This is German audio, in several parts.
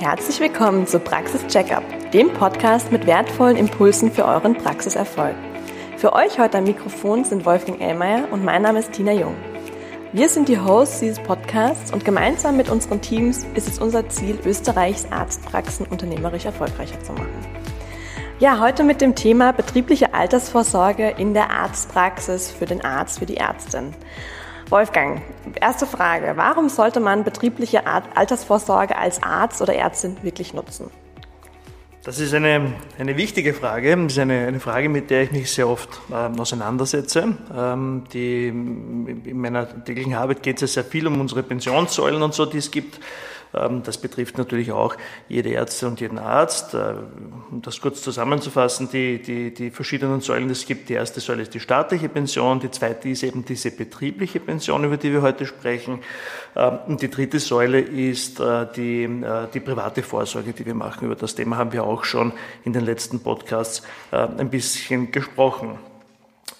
Herzlich willkommen zu Praxis Checkup, dem Podcast mit wertvollen Impulsen für euren Praxiserfolg. Für euch heute am Mikrofon sind Wolfgang Ellmeier und mein Name ist Tina Jung. Wir sind die Hosts dieses Podcasts und gemeinsam mit unseren Teams ist es unser Ziel, Österreichs Arztpraxen unternehmerisch erfolgreicher zu machen. Ja, heute mit dem Thema betriebliche Altersvorsorge in der Arztpraxis für den Arzt, für die Ärztin. Wolfgang, erste Frage. Warum sollte man betriebliche Altersvorsorge als Arzt oder Ärztin wirklich nutzen? Das ist eine, eine wichtige Frage. Das ist eine, eine Frage, mit der ich mich sehr oft ähm, auseinandersetze. Ähm, die, in meiner täglichen Arbeit geht es ja sehr viel um unsere Pensionssäulen und so, die es gibt. Ähm, das betrifft natürlich auch jede Ärzte und jeden Arzt. Äh, um das kurz zusammenzufassen, die, die, die verschiedenen Säulen, es gibt die erste Säule ist die staatliche Pension, die zweite ist eben diese betriebliche Pension, über die wir heute sprechen. Ähm, und die dritte Säule ist äh, die, äh, die private Vorsorge, die wir machen. Über das Thema haben wir auch schon in den letzten Podcasts ein bisschen gesprochen.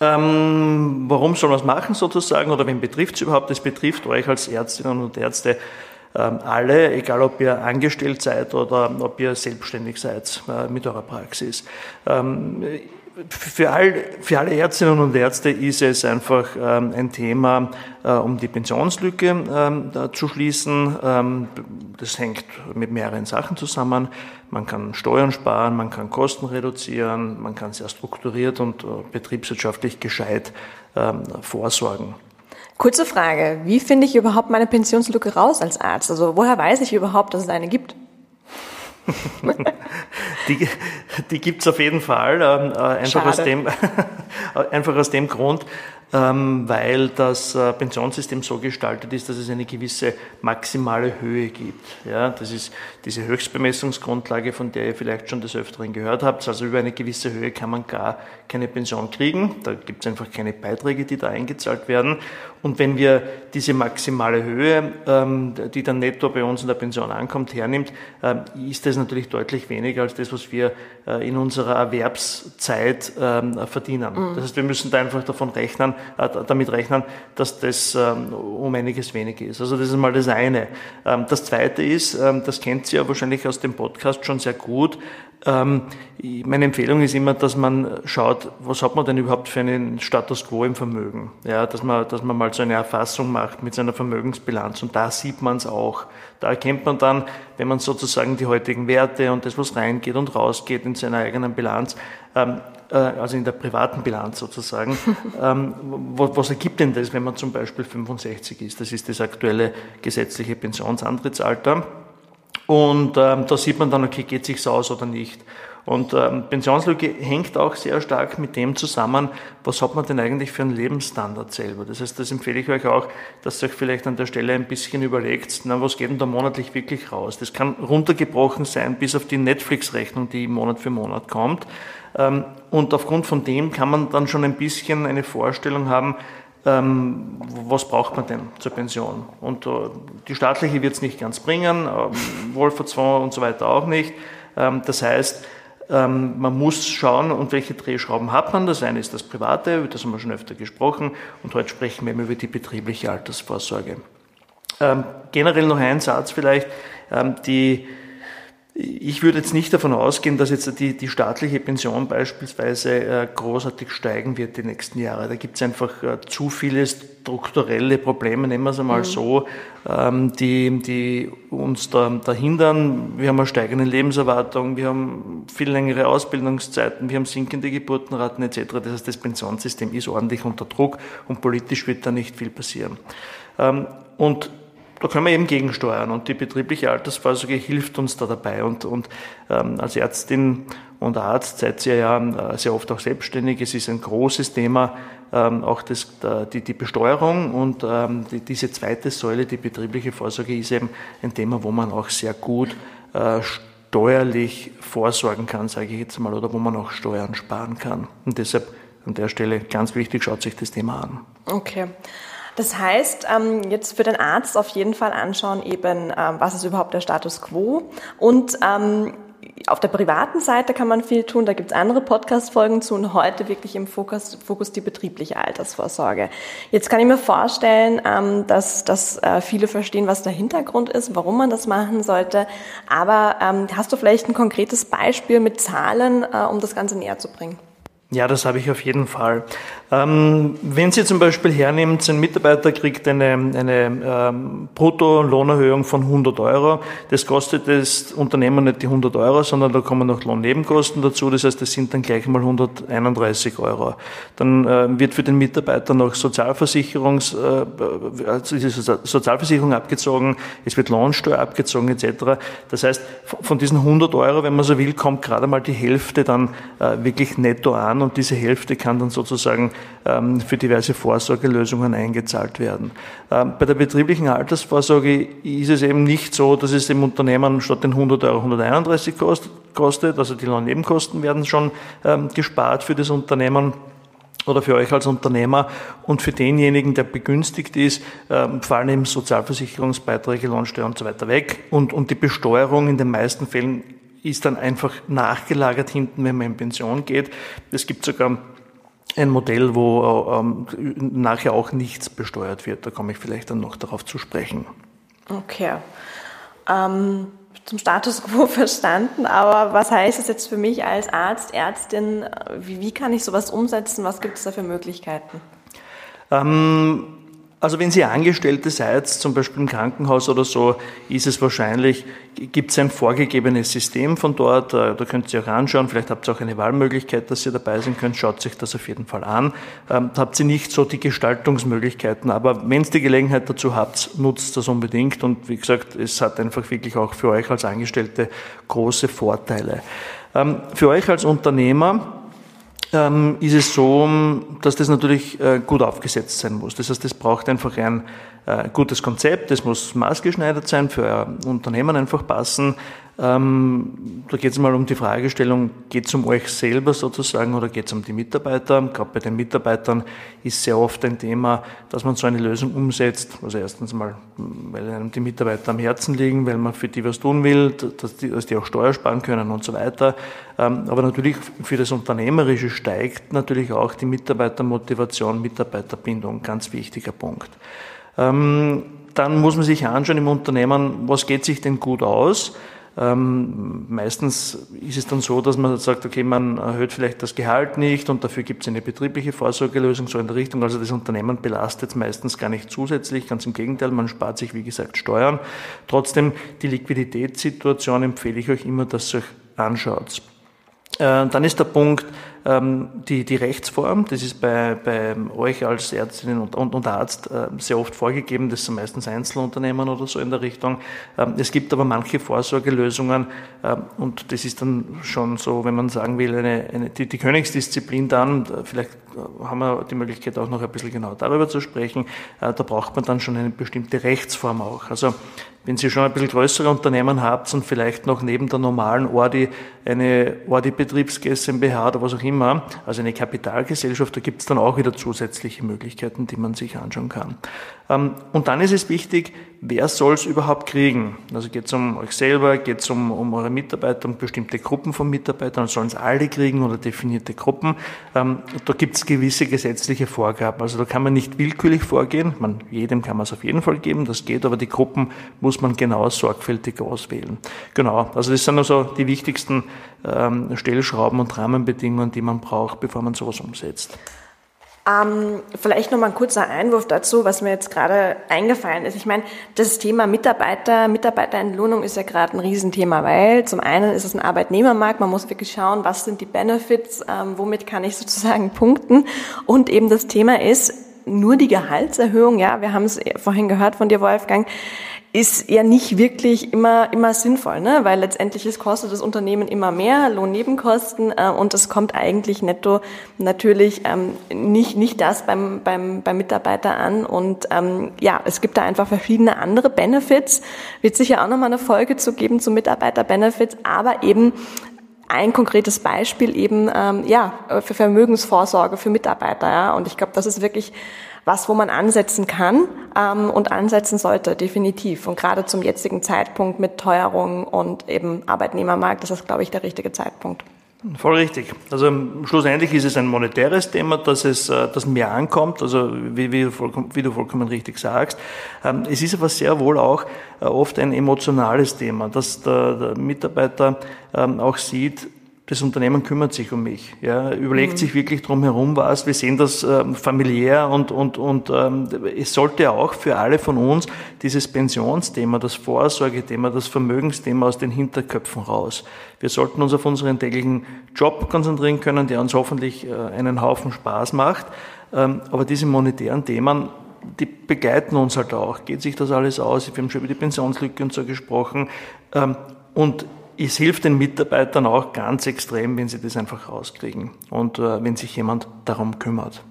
Ähm, warum soll man es machen sozusagen oder wen betrifft es überhaupt? Es betrifft euch als Ärztinnen und Ärzte alle, egal ob ihr angestellt seid oder ob ihr selbstständig seid äh, mit eurer Praxis. Ähm, für, all, für alle Ärztinnen und Ärzte ist es einfach ähm, ein Thema, äh, um die Pensionslücke zu schließen. das hängt mit mehreren Sachen zusammen. Man kann Steuern sparen, man kann Kosten reduzieren, man kann sehr strukturiert und äh, betriebswirtschaftlich gescheit vorsorgen. Kurze Frage, wie finde ich überhaupt meine Pensionslücke raus als Arzt? Also woher weiß ich überhaupt, dass es eine gibt? die die gibt es auf jeden Fall, ähm, äh, einfach, aus dem, einfach aus dem Grund, weil das äh, Pensionssystem so gestaltet ist, dass es eine gewisse maximale Höhe gibt. Ja, das ist diese Höchstbemessungsgrundlage, von der ihr vielleicht schon des Öfteren gehört habt. Also über eine gewisse Höhe kann man gar keine Pension kriegen. Da gibt es einfach keine Beiträge, die da eingezahlt werden. Und wenn wir diese maximale Höhe, ähm, die dann netto bei uns in der Pension ankommt, hernimmt, ähm, ist das natürlich deutlich weniger als das, was wir äh, in unserer Erwerbszeit verdienen. Mhm. Das heißt, wir müssen da einfach davon rechnen, damit rechnen, dass das ähm, um einiges weniger ist. Also das ist mal das eine. Ähm, das zweite ist, ähm, das kennt ihr ja wahrscheinlich aus dem Podcast schon sehr gut, meine Empfehlung ist immer, dass man schaut, was hat man denn überhaupt für einen Status quo im Vermögen? Ja, dass man, dass man mal so eine Erfassung macht mit seiner Vermögensbilanz und da sieht man es auch. Da erkennt man dann, wenn man sozusagen die heutigen Werte und das, was reingeht und rausgeht in seiner eigenen Bilanz, äh, also in der privaten Bilanz sozusagen, ähm, was, was ergibt denn das, wenn man zum Beispiel 65 ist? Das ist das aktuelle gesetzliche Pensionsantrittsalter. Und ähm, da sieht man dann, okay, geht sich's aus oder nicht. Und ähm, Pensionslücke hängt auch sehr stark mit dem zusammen, was hat man denn eigentlich für einen Lebensstandard selber. Das heißt, das empfehle ich euch auch, dass ihr euch vielleicht an der Stelle ein bisschen überlegt, na, was geht denn da monatlich wirklich raus? Das kann runtergebrochen sein bis auf die Netflix-Rechnung, die Monat für Monat kommt. Ähm, und aufgrund von dem kann man dann schon ein bisschen eine Vorstellung haben, ähm, was braucht man denn zur Pension? Und äh, die staatliche wird es nicht ganz bringen, äh, Wohlfahrtsfonds und so weiter auch nicht. Ähm, das heißt, ähm, man muss schauen, und welche Drehschrauben hat man. Das eine ist das Private, das haben wir schon öfter gesprochen, und heute sprechen wir über die betriebliche Altersvorsorge. Ähm, generell noch ein Satz vielleicht, ähm, die ich würde jetzt nicht davon ausgehen, dass jetzt die, die staatliche Pension beispielsweise äh, großartig steigen wird die nächsten Jahre. Da gibt es einfach äh, zu viele strukturelle Probleme, nehmen wir es einmal mhm. so, ähm, die, die uns da, da hindern. Wir haben eine steigende Lebenserwartung, wir haben viel längere Ausbildungszeiten, wir haben sinkende Geburtenraten etc. Das heißt, das Pensionssystem ist ordentlich unter Druck und politisch wird da nicht viel passieren. Ähm, und da können wir eben gegensteuern und die betriebliche Altersvorsorge hilft uns da dabei. Und, und ähm, als Ärztin und Arzt seid ihr ja äh, sehr oft auch selbstständig. Es ist ein großes Thema, ähm, auch das, die, die Besteuerung und ähm, die, diese zweite Säule, die betriebliche Vorsorge, ist eben ein Thema, wo man auch sehr gut äh, steuerlich vorsorgen kann, sage ich jetzt mal, oder wo man auch Steuern sparen kann. Und deshalb an der Stelle ganz wichtig, schaut sich das Thema an. Okay. Das heißt, ähm, jetzt für den Arzt auf jeden Fall anschauen, eben, ähm, was ist überhaupt der Status quo und ähm, auf der privaten Seite kann man viel tun, da gibt es andere Podcast-Folgen zu und heute wirklich im Fokus, Fokus die betriebliche Altersvorsorge. Jetzt kann ich mir vorstellen, dass, dass äh, viele verstehen, was der Hintergrund ist, warum man das machen sollte. Aber hast du vielleicht ein konkretes Beispiel mit Zahlen, äh, um das Ganze näher zu bringen? Ja, das habe ich auf jeden Fall. Ähm, wenn Sie zum Beispiel hernehmen, ein Mitarbeiter kriegt eine, eine ähm, Brutto-Lohnerhöhung von 100 Euro, das kostet das Unternehmen nicht die 100 Euro, sondern da kommen noch Lohnnebenkosten dazu, das heißt, das sind dann gleich mal 131 Euro. Dann äh, wird für den Mitarbeiter noch Sozialversicherungs, äh, also Sozialversicherung abgezogen, es wird Lohnsteuer abgezogen etc. Das heißt, von diesen 100 Euro, wenn man so will, kommt gerade mal die Hälfte dann äh, wirklich netto an und diese Hälfte kann dann sozusagen ähm, für diverse Vorsorgelösungen eingezahlt werden. Ähm, bei der betrieblichen Altersvorsorge ist es eben nicht so, dass es dem Unternehmen statt den 100 Euro 131 kostet, also die Lohnnebenkosten werden schon ähm, gespart für das Unternehmen oder für euch als Unternehmer und für denjenigen, der begünstigt ist, fallen eben Sozialversicherungsbeiträge, Lohnsteuer und so weiter weg und, und die Besteuerung in den meisten Fällen ist dann einfach nachgelagert hinten, wenn man in Pension geht. Es gibt sogar ein Modell, wo ähm, nachher auch nichts besteuert wird. Da komme ich vielleicht dann noch darauf zu sprechen. Okay. Ähm, zum Status quo verstanden, aber was heißt das jetzt für mich als Arzt, Ärztin? Wie, wie kann ich sowas umsetzen? Was gibt es da für Möglichkeiten? Ähm, also wenn Sie Angestellte seid, zum Beispiel im Krankenhaus oder so, ist es wahrscheinlich, gibt es ein vorgegebenes System von dort, äh, da könnt ihr auch anschauen, vielleicht habt ihr auch eine Wahlmöglichkeit, dass ihr dabei sein könnt, schaut sich das auf jeden Fall an. Ähm, da habt ihr nicht so die Gestaltungsmöglichkeiten, aber wenn ihr die Gelegenheit dazu habt, nutzt das unbedingt und wie gesagt, es hat einfach wirklich auch für euch als Angestellte große Vorteile. Ähm, für euch als Unternehmer, ähm, ist es so, dass das natürlich äh, gut aufgesetzt sein muss. Das heißt, es braucht einfach ein gutes Konzept, das muss maßgeschneidert sein, für euer Unternehmen einfach passen. Ähm, da geht es mal um die Fragestellung, geht es um euch selber sozusagen oder geht es um die Mitarbeiter? Gerade bei den Mitarbeitern ist sehr oft ein Thema, dass man so eine Lösung umsetzt. Also erstens mal, weil einem die Mitarbeiter am Herzen liegen, weil man für die was tun will, dass die, dass die auch Steuer sparen können und so weiter. Ähm, aber natürlich für das Unternehmerische steigt natürlich auch die Mitarbeitermotivation, Mitarbeiterbindung, ganz wichtiger Punkt. Ähm, dann muss man sich anschauen im Unternehmen, was geht sich denn gut aus? Ähm, meistens ist es dann so, dass man sagt, okay, man erhöht vielleicht das Gehalt nicht und dafür gibt es eine betriebliche Vorsorgelösung so in der Richtung. Also das Unternehmen belastet meistens gar nicht zusätzlich, ganz im Gegenteil, man spart sich, wie gesagt, Steuern. Trotzdem, die Liquiditätssituation empfehle ich euch immer, dass ihr euch anschaut. Äh, dann ist der Punkt, ähm, die, die Rechtsform, das ist bei, bei euch als Ärztin und, und, und Arzt äh, sehr oft vorgegeben, das sind meistens Einzelunternehmen oder so in der Richtung. Ähm, es gibt aber manche Vorsorgelösungen ähm, und das ist dann schon so, wenn man sagen will, eine, eine, die, die Königsdisziplin dann, vielleicht haben wir die Möglichkeit auch noch ein bisschen genau darüber zu sprechen, äh, da braucht man dann schon eine bestimmte Rechtsform auch. Also wenn Sie schon ein bisschen größere Unternehmen habt und vielleicht noch neben der normalen Ordi eine Ordi-Betriebs GmbH oder was auch immer, also eine Kapitalgesellschaft, da gibt es dann auch wieder zusätzliche Möglichkeiten, die man sich anschauen kann. Ähm, und dann ist es wichtig, wer soll es überhaupt kriegen? Also geht es um euch selber, geht es um, um eure Mitarbeiter, um bestimmte Gruppen von Mitarbeitern, sollen es alle kriegen oder definierte Gruppen? Ähm, da gibt es gewisse gesetzliche Vorgaben. Also da kann man nicht willkürlich vorgehen. Man, jedem kann man es auf jeden Fall geben, das geht, aber die Gruppen muss man genau sorgfältig auswählen. Genau, also das sind also die wichtigsten ähm, Stellschrauben und Rahmenbedingungen, die man braucht, bevor man sowas umsetzt. Ähm, vielleicht noch mal ein kurzer Einwurf dazu, was mir jetzt gerade eingefallen ist. Ich meine, das Thema Mitarbeiter, Mitarbeiterentlohnung ist ja gerade ein Riesenthema, weil zum einen ist es ein Arbeitnehmermarkt, man muss wirklich schauen, was sind die Benefits, ähm, womit kann ich sozusagen punkten. Und eben das Thema ist, nur die Gehaltserhöhung, ja, wir haben es vorhin gehört von dir, Wolfgang, ist ja nicht wirklich immer, immer sinnvoll, ne? weil letztendlich es kostet das Unternehmen immer mehr, Lohnnebenkosten äh, und es kommt eigentlich netto natürlich ähm, nicht, nicht das beim, beim, beim Mitarbeiter an. Und ähm, ja, es gibt da einfach verschiedene andere Benefits, wird sicher auch nochmal eine Folge zu geben zu Mitarbeiter-Benefits, aber eben ein konkretes Beispiel eben ähm, ja für Vermögensvorsorge für Mitarbeiter ja. Und ich glaube das ist wirklich was, wo man ansetzen kann. ähm, und ansetzen sollte, definitiv. Und gerade zum jetzigen Zeitpunkt mit Teuerung und eben Arbeitnehmermarkt ist das, glaube ich, der richtige Zeitpunkt. Voll richtig. Also schlussendlich ist es ein monetäres Thema, dass es äh, dass mehr ankommt, also wie, wie, du, vollkommen, wie du vollkommen richtig sagst. Ähm, es ist aber sehr wohl auch äh, oft ein emotionales Thema, dass der, der Mitarbeiter ähm, auch sieht, das Unternehmen kümmert sich um mich, ja, überlegt mhm. sich wirklich drum herum was. Wir sehen das ähm, familiär und, und, und ähm, es sollte auch für alle von uns dieses Pensionsthema, das Vorsorgethema, das Vermögensthema aus den Hinterköpfen raus. Wir sollten uns auf unseren täglichen Job konzentrieren können, der uns hoffentlich äh, einen Haufen Spaß macht. Ähm, aber diese monetären Themen, die begleiten uns halt auch. Geht sich das alles aus? Wir haben schon über die Pensionslücke und so gesprochen. Ähm, und es hilft den Mitarbeitern auch ganz extrem, wenn sie das einfach rauskriegen und äh, wenn sich jemand darum kümmert.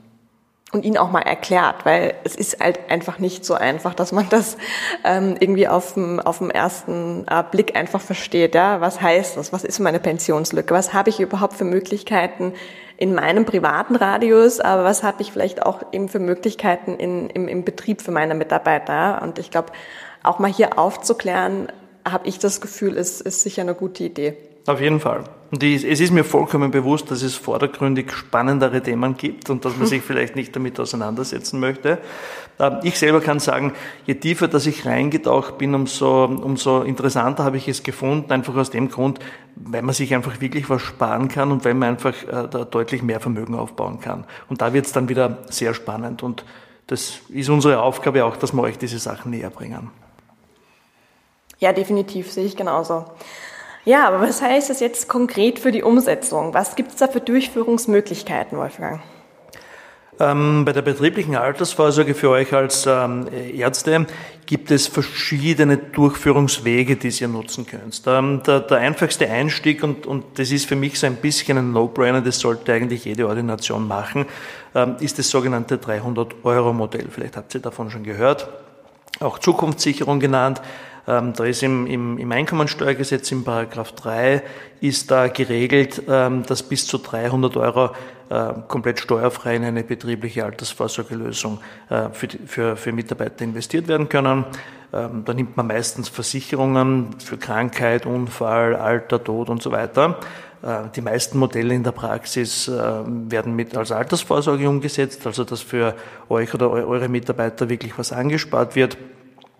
Und ihnen auch mal erklärt, weil es ist halt einfach nicht so einfach, dass man das ähm, irgendwie auf dem, auf dem ersten äh, Blick einfach versteht. Ja? Was heißt das? Was ist meine Pensionslücke? Was habe ich überhaupt für Möglichkeiten in meinem privaten Radius? Aber was habe ich vielleicht auch eben für Möglichkeiten in, im, im Betrieb für meine Mitarbeiter? Und ich glaube, auch mal hier aufzuklären, habe ich das Gefühl, ist, ist sicher eine gute Idee. Auf jeden Fall. Und es ist mir vollkommen bewusst, dass es vordergründig spannendere Themen gibt und dass man sich vielleicht nicht damit auseinandersetzen möchte. Ähm, ich selber kann sagen, je tiefer dass ich reingetaucht bin, umso, umso interessanter habe ich es gefunden, einfach aus dem Grund, weil man sich einfach wirklich was sparen kann und weil man einfach äh, da deutlich mehr Vermögen aufbauen kann. Und da wird es dann wieder sehr spannend und das ist unsere Aufgabe auch, dass wir euch diese Sachen näher bringen. Ja, definitiv, sehe ich genauso. Ja, aber was heißt das jetzt konkret für die Umsetzung? Was gibt es da für Durchführungsmöglichkeiten, Wolfgang? Ähm, bei der betrieblichen Altersvorsorge für euch als ähm, Ärzte gibt es verschiedene Durchführungswege, die ihr nutzen könnt. Ähm, der, der, einfachste Einstieg, und, und das ist für mich so ein bisschen ein No-Brainer, das sollte eigentlich jede Ordination machen, ähm, ist das sogenannte 300-Euro-Modell. Vielleicht habt ihr davon schon gehört. Auch Zukunftssicherung genannt. Ähm, da ist im, im, im Einkommensteuergesetz in Paragraph 3 ist da geregelt, ähm, dass bis zu 300 Euro äh, komplett steuerfrei in eine betriebliche Altersvorsorgelösung äh, für, für, für Mitarbeiter investiert werden können. Ähm, da nimmt man meistens Versicherungen für Krankheit, Unfall, Alter, Tod und so weiter. Äh, die meisten Modelle in der Praxis äh, werden mit als Altersvorsorge umgesetzt, also dass für euch oder eure Mitarbeiter wirklich was angespart wird.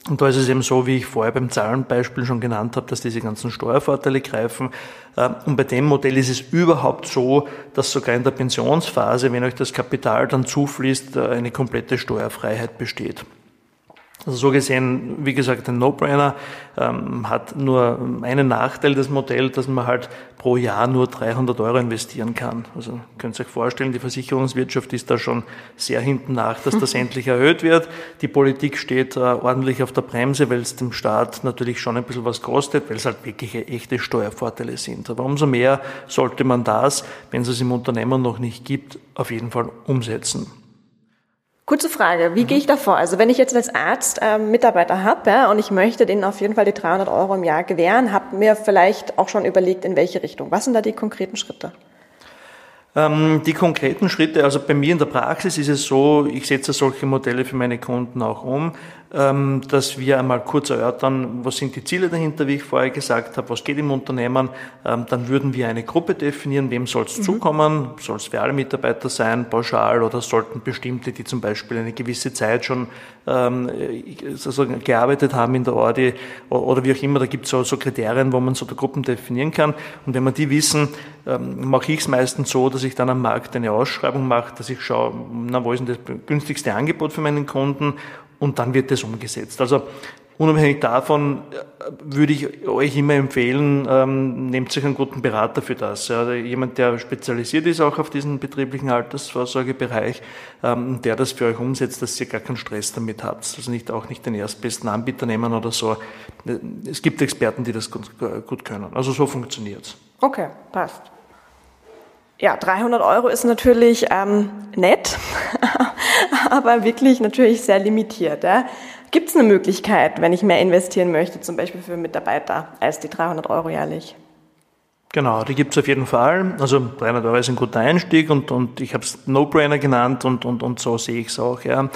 Und da ist es eben so, wie ich vorher beim Zahlenbeispiel schon genannt habe, dass diese ganzen Steuervorteile greifen. Äh, und bei dem Modell ist es überhaupt so, dass sogar in der Pensionsphase, wenn euch das Kapital dann zufließt, äh, eine komplette Steuerfreiheit besteht. Also so gesehen, wie gesagt, ein No-Brainer ähm, hat nur einen Nachteil, das Modell, dass man halt pro Jahr nur 300 Euro investieren kann. Also könnt ihr euch vorstellen, die Versicherungswirtschaft ist da schon sehr hinten nach, dass das endlich erhöht wird. Die Politik steht äh, ordentlich auf der Bremse, weil es dem Staat natürlich schon ein bisschen was kostet, weil es halt wirklich echte Steuervorteile sind. Aber umso mehr sollte man das, wenn es es im Unternehmen noch nicht gibt, auf jeden Fall umsetzen. Kurze Frage, wie mhm. gehe ich da vor? Also wenn ich jetzt als Arzt äh, Mitarbeiter habe ja, und ich möchte denen auf jeden Fall die 300 Euro im Jahr gewähren, habe mir vielleicht auch schon überlegt, in welche Richtung. Was sind da die konkreten Schritte? Ähm, die konkreten Schritte, also bei mir in der Praxis ist es so, ich setze solche Modelle für meine Kunden auch um. Ähm, dass wir einmal kurz erörtern, was sind die Ziele dahinter, wie ich vorher gesagt habe, was geht im Unternehmen. Ähm, dann würden wir eine Gruppe definieren, wem soll es mhm. zukommen, soll es für alle Mitarbeiter sein, pauschal oder sollten bestimmte, die zum Beispiel eine gewisse Zeit schon also gearbeitet haben in der Ordi oder wie auch immer, da gibt es so, so Kriterien, wo man so der Gruppen definieren kann. Und wenn wir die wissen, mache ich es meistens so, dass ich dann am Markt eine Ausschreibung mache, dass ich schaue, na, wo ist denn das günstigste Angebot für meinen Kunden und dann wird das umgesetzt. Also unabhängig davon äh, würde ich euch immer empfehlen, ähm, nehmt sich einen guten Berater für das. Ja. Jemand, der spezialisiert ist auch auf diesen betrieblichen Altersvorsorgebereich, ähm, der das für euch umsetzt, dass ihr gar keinen Stress damit habt. Also nicht auch nicht den erstbesten Anbieter nehmen oder so. Es gibt Experten, die das gut, gut können. Also so funktioniert's. Okay, passt. Ja, 300 Euro ist natürlich ähm, nett, aber wirklich natürlich sehr limitiert. Ja. Gibt es eine Möglichkeit, wenn ich mehr investieren möchte, zum Beispiel für Mitarbeiter, als die 300 Euro jährlich? Genau, die gibt es auf jeden Fall. Also 300 Euro ist ein guter Einstieg und, und ich habe es No-Brainer genannt und, und, und so sehe ich es auch. Ja.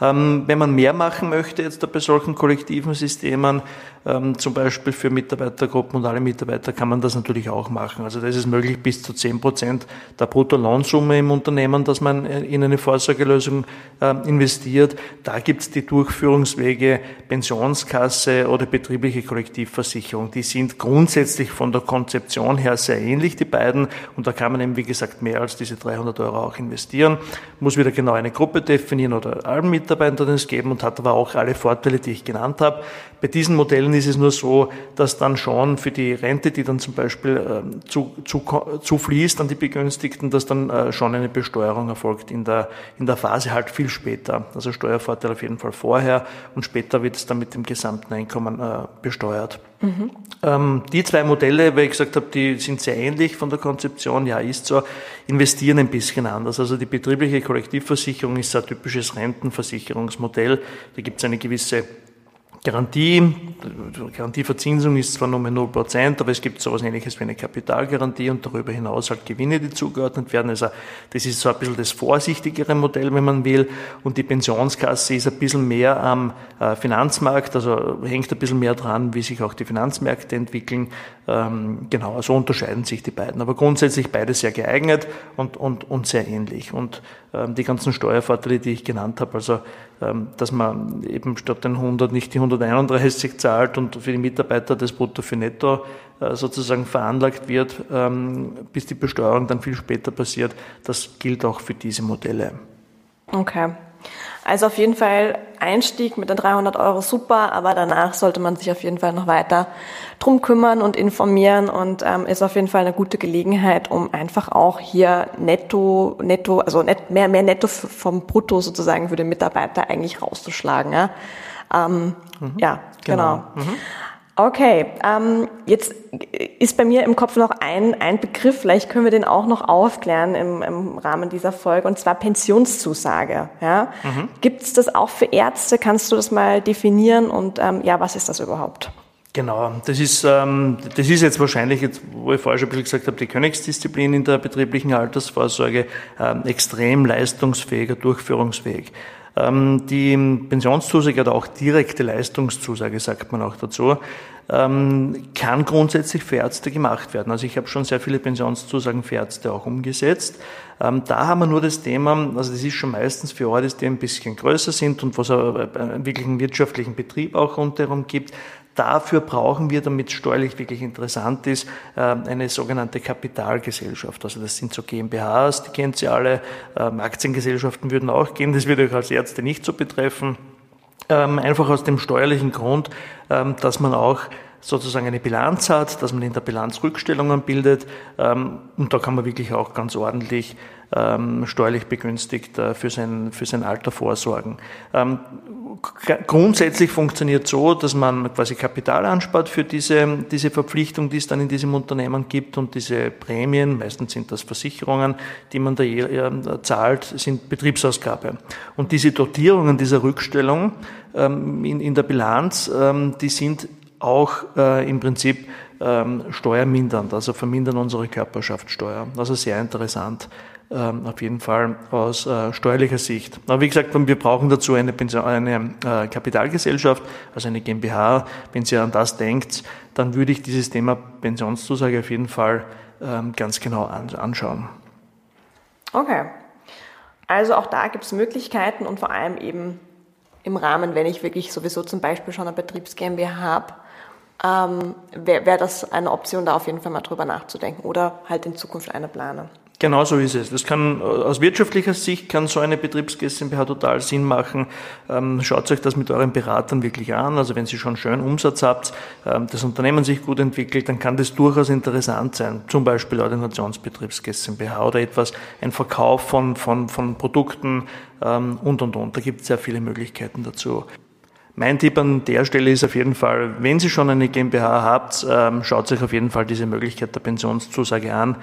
Ähm, wenn man mehr machen möchte jetzt bei solchen kollektiven Systemen, ähm, zum Beispiel für Mitarbeitergruppen und alle Mitarbeiter, kann man das natürlich auch machen. Also da ist möglich, bis zu zehn Prozent der Bruttolohnsumme im Unternehmen, dass man in eine Vorsorgelösung äh, investiert. Da gibt es die Durchführungswege Pensionskasse oder betriebliche Kollektivversicherung. Die sind grundsätzlich von der Konzeption her sehr ähnlich, die beiden. Und da kann man eben, wie gesagt, mehr als diese 300 Euro auch investieren. Muss wieder genau eine Gruppe definieren oder allen Mitarbeitern es geben und hat aber auch alle Vorteile, die ich genannt habe. Bei diesen Modellen ist es nur so, dass dann schon für die Rente, die dann zum Beispiel äh, zu, zu, zufließt an die Begünstigten, dass dann äh, schon eine Besteuerung erfolgt in der, in der Phase halt viel später. Also Steuervorteil auf jeden Fall vorher und später wird es dann mit dem gesamten Einkommen äh, besteuert. Mhm. Ähm, die zwei Modelle, weil ich gesagt habe, die sind sehr ähnlich von der Konzeption, ja, ist so, investieren ein bisschen anders. Also die betriebliche Kollektivversicherung ist ein typisches Rentenversicherungsmodell. Da gibt es eine gewisse Garantie, Garantieverzinsung ist zwar nur mit 0%, aber es gibt sowas ähnliches wie eine Kapitalgarantie und darüber hinaus halt Gewinne, die zugeordnet werden. Also das ist so ein bisschen das vorsichtigere Modell, wenn man will. Und die Pensionskasse ist ein bisschen mehr am äh, Finanzmarkt, also hängt ein bisschen mehr dran, wie sich auch die Finanzmärkte entwickeln. Ähm, genau, so unterscheiden sich die beiden. Aber grundsätzlich beide sehr geeignet und, und, und sehr ähnlich. Und ähm, die ganzen Steuervorteile, die ich genannt habe, also ähm, dass man eben statt den 100 nicht die 131 zahlt und für die Mitarbeiter das Brutto für Netto äh, sozusagen veranlagt wird, ähm, bis die Besteuerung dann viel später passiert, das gilt auch für diese Modelle. Okay. Also auf jeden Fall Einstieg mit den 300 Euro super, aber danach sollte man sich auf jeden Fall noch weiter drum kümmern und informieren und ähm, ist auf jeden Fall eine gute Gelegenheit, um einfach auch hier netto, netto, also net, mehr, mehr netto vom Brutto sozusagen für den Mitarbeiter eigentlich rauszuschlagen. Ja, ähm, mhm. ja genau. genau. Mhm. Okay, ähm, jetzt ist bei mir im Kopf noch ein, ein Begriff, vielleicht können wir den auch noch aufklären im, im Rahmen dieser Folge, und zwar Pensionszusage. Ja? Mhm. Gibt es das auch für Ärzte? Kannst du das mal definieren und ähm, ja, was ist das überhaupt? Genau, das ist, ähm, das ist jetzt wahrscheinlich, jetzt, wo ich vorher schon ein bisschen gesagt habe, die Königsdisziplin in der betrieblichen Altersvorsorge, ähm, extrem leistungsfähiger, durchführungsfähig. Ähm, die Pensionszusage oder auch direkte Leistungszusage, sagt man auch dazu, ähm, kann grundsätzlich für Ärzte gemacht werden. Also ich habe schon sehr viele Pensionszusagen für Ärzte auch umgesetzt. Ähm, da haben wir nur das Thema, also das ist schon meistens für Orte, die ein bisschen größer sind und wo es einen wirklichen wirtschaftlichen Betrieb auch rundherum gibt, Dafür brauchen wir, damit es steuerlich wirklich interessant ist, ähm, eine sogenannte Kapitalgesellschaft. Also das sind so GmbHs, die kennt Sie alle. Ähm, Aktiengesellschaften würden auch gehen, das würde euch als Ärzte nicht so betreffen. Ähm, einfach aus dem steuerlichen Grund, dass man auch sozusagen eine Bilanz hat, dass man in der Bilanz Rückstellungen bildet und da kann man wirklich auch ganz ordentlich steuerlich begünstigt äh, für sein, für sein Alter vorsorgen grundsätzlich funktioniert so, dass man quasi Kapital anspart für diese, diese Verpflichtung, die es dann in diesem Unternehmen gibt und diese Prämien, meistens sind das Versicherungen, die man da äh, zahlt, sind Betriebsausgabe. Und diese Dotierungen dieser Rückstellung ähm, in, in der Bilanz, ähm, die sind auch äh, im Prinzip ähm, steuermindernd, also vermindern unsere Körperschaftssteuer. Also sehr interessant. Ähm, auf jeden Fall aus äh, steuerlicher Sicht. Aber wie gesagt, wir brauchen dazu eine, eine äh, Kapitalgesellschaft, also eine GmbH. Wenn Sie an das denkt, dann würde ich dieses Thema Pensionszusage auf jeden Fall ähm, ganz genau anschauen. Okay. Also auch da gibt es Möglichkeiten und vor allem eben im Rahmen, wenn ich wirklich sowieso zum Beispiel schon eine Betriebs GmbH habe, ähm, wäre wär das eine Option, da auf jeden Fall mal drüber nachzudenken oder halt in Zukunft eine plane. Genau so ist es. Das kann aus wirtschaftlicher Sicht kann so eine Betriebs GmbH total Sinn machen. Ähm, schaut euch das mit euren Beratern wirklich an. Also wenn Sie schon schön Umsatz habt, ähm, das Unternehmen sich gut entwickelt, dann kann das durchaus interessant sein. Zum Beispiel Ordinationsbetriebs GmbH oder etwas, ein Verkauf von, von, von Produkten ähm, und und und. Da gibt es sehr viele Möglichkeiten dazu. Mein Tipp an der Stelle ist auf jeden Fall, wenn Sie schon eine GmbH habt, ähm, schaut sich auf jeden Fall diese Möglichkeit der Pensionszusage an.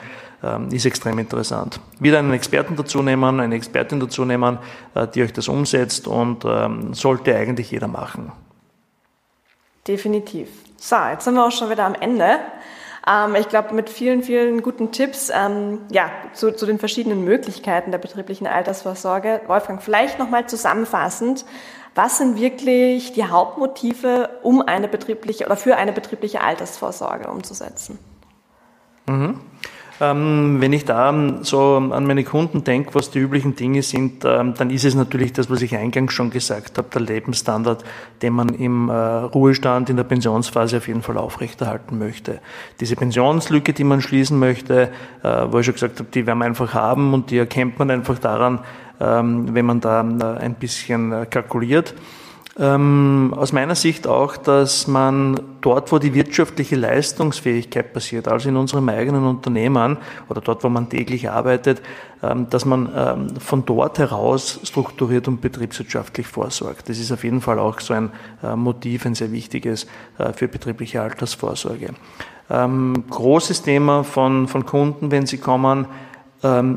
Ähm, ist extrem interessant. Wieder einen Experten dazu nehmen, eine Expertin dazu nehmen, äh, die euch das umsetzt und ähm, sollte eigentlich jeder machen. Definitiv. So, jetzt sind wir auch schon wieder am Ende. Ähm, ich glaube, mit vielen, vielen guten Tipps ähm, ja, zu, zu den verschiedenen Möglichkeiten der betrieblichen Altersvorsorge. Wolfgang, vielleicht nochmal zusammenfassend. Was sind wirklich die Hauptmotive, um eine betriebliche oder für eine betriebliche Altersvorsorge umzusetzen? Mhm. Ähm, wenn ich da so an meine Kunden denke, was die üblichen Dinge sind, ähm, dann ist es natürlich das, was ich eingangs schon gesagt habe, der Lebensstandard, den man im äh, Ruhestand, in der Pensionsphase auf jeden Fall aufrechterhalten möchte. Diese Pensionslücke, die man schließen möchte, äh, wo ich schon gesagt habe, die werden wir einfach haben und die erkennt man einfach daran, ähm, wenn man da äh, ein bisschen kalkuliert. Ähm, aus meiner Sicht auch, dass man dort, wo die wirtschaftliche Leistungsfähigkeit passiert, also in unserem eigenen Unternehmen oder dort, wo man täglich arbeitet, ähm, dass man ähm, von dort heraus strukturiert und betriebswirtschaftlich vorsorgt. Das ist auf jeden Fall auch so ein äh, Motiv, ein sehr wichtiges äh, für betriebliche Altersvorsorge. Ähm, großes Thema von, von Kunden, wenn sie kommen,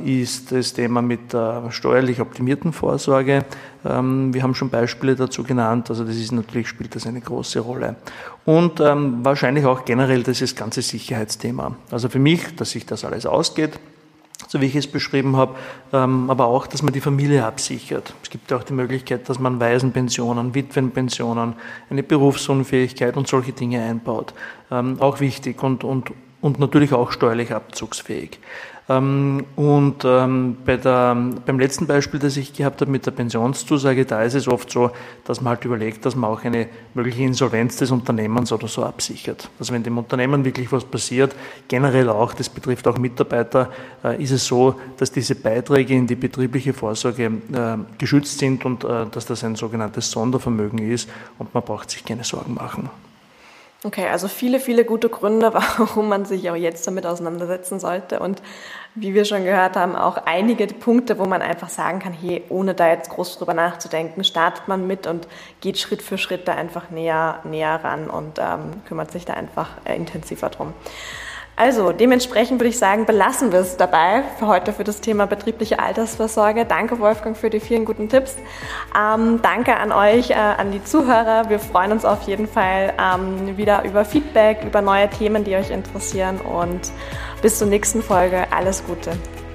ist das Thema mit der steuerlich optimierten Vorsorge. Ähm, wir haben schon Beispiele dazu genannt, also das ist natürlich, spielt das eine große Rolle. Und ähm, wahrscheinlich auch generell das ganze Sicherheitsthema. Also für mich, dass sich das alles ausgeht, so wie ich es beschrieben habe, aber auch, dass man die Familie absichert. Es gibt auch die Möglichkeit, dass man Waisenpensionen, Witwenpensionen, eine Berufsunfähigkeit und solche Dinge einbaut. Auch wichtig und, und, und natürlich auch steuerlich abzugsfähig. Ähm, und ähm, bei der, beim letzten Beispiel, das ich gehabt habe mit der Pensionszusage, da ist es oft so, dass man halt überlegt, dass man auch eine mögliche Insolvenz des Unternehmens oder so absichert. Also wenn dem Unternehmen wirklich was passiert, generell auch, das betrifft auch Mitarbeiter, äh, ist es so, dass diese Beiträge in die betriebliche Vorsorge äh, geschützt sind und äh, dass das ein sogenanntes Sondervermögen ist und man braucht sich keine Sorgen machen. Okay, also viele, viele gute Gründe, warum man sich auch jetzt damit auseinandersetzen sollte. Und wie wir schon gehört haben, auch einige Punkte, wo man einfach sagen kann, hey, ohne da jetzt groß drüber nachzudenken, startet man mit und geht Schritt für Schritt da einfach näher, näher ran und ähm, kümmert sich da einfach äh, intensiver drum. Also dementsprechend würde ich sagen, belassen wir es dabei für heute für das Thema betriebliche Altersvorsorge. Danke Wolfgang für die vielen guten Tipps. Ähm, danke an euch, äh, an die Zuhörer. Wir freuen uns auf jeden Fall ähm, wieder über Feedback, über neue Themen, die euch interessieren und bis zur nächsten Folge. Alles Gute.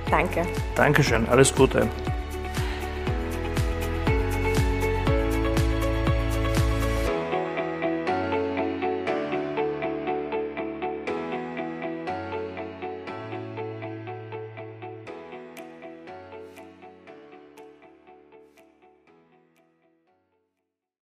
Danke. Dankeschön. Alles Gute.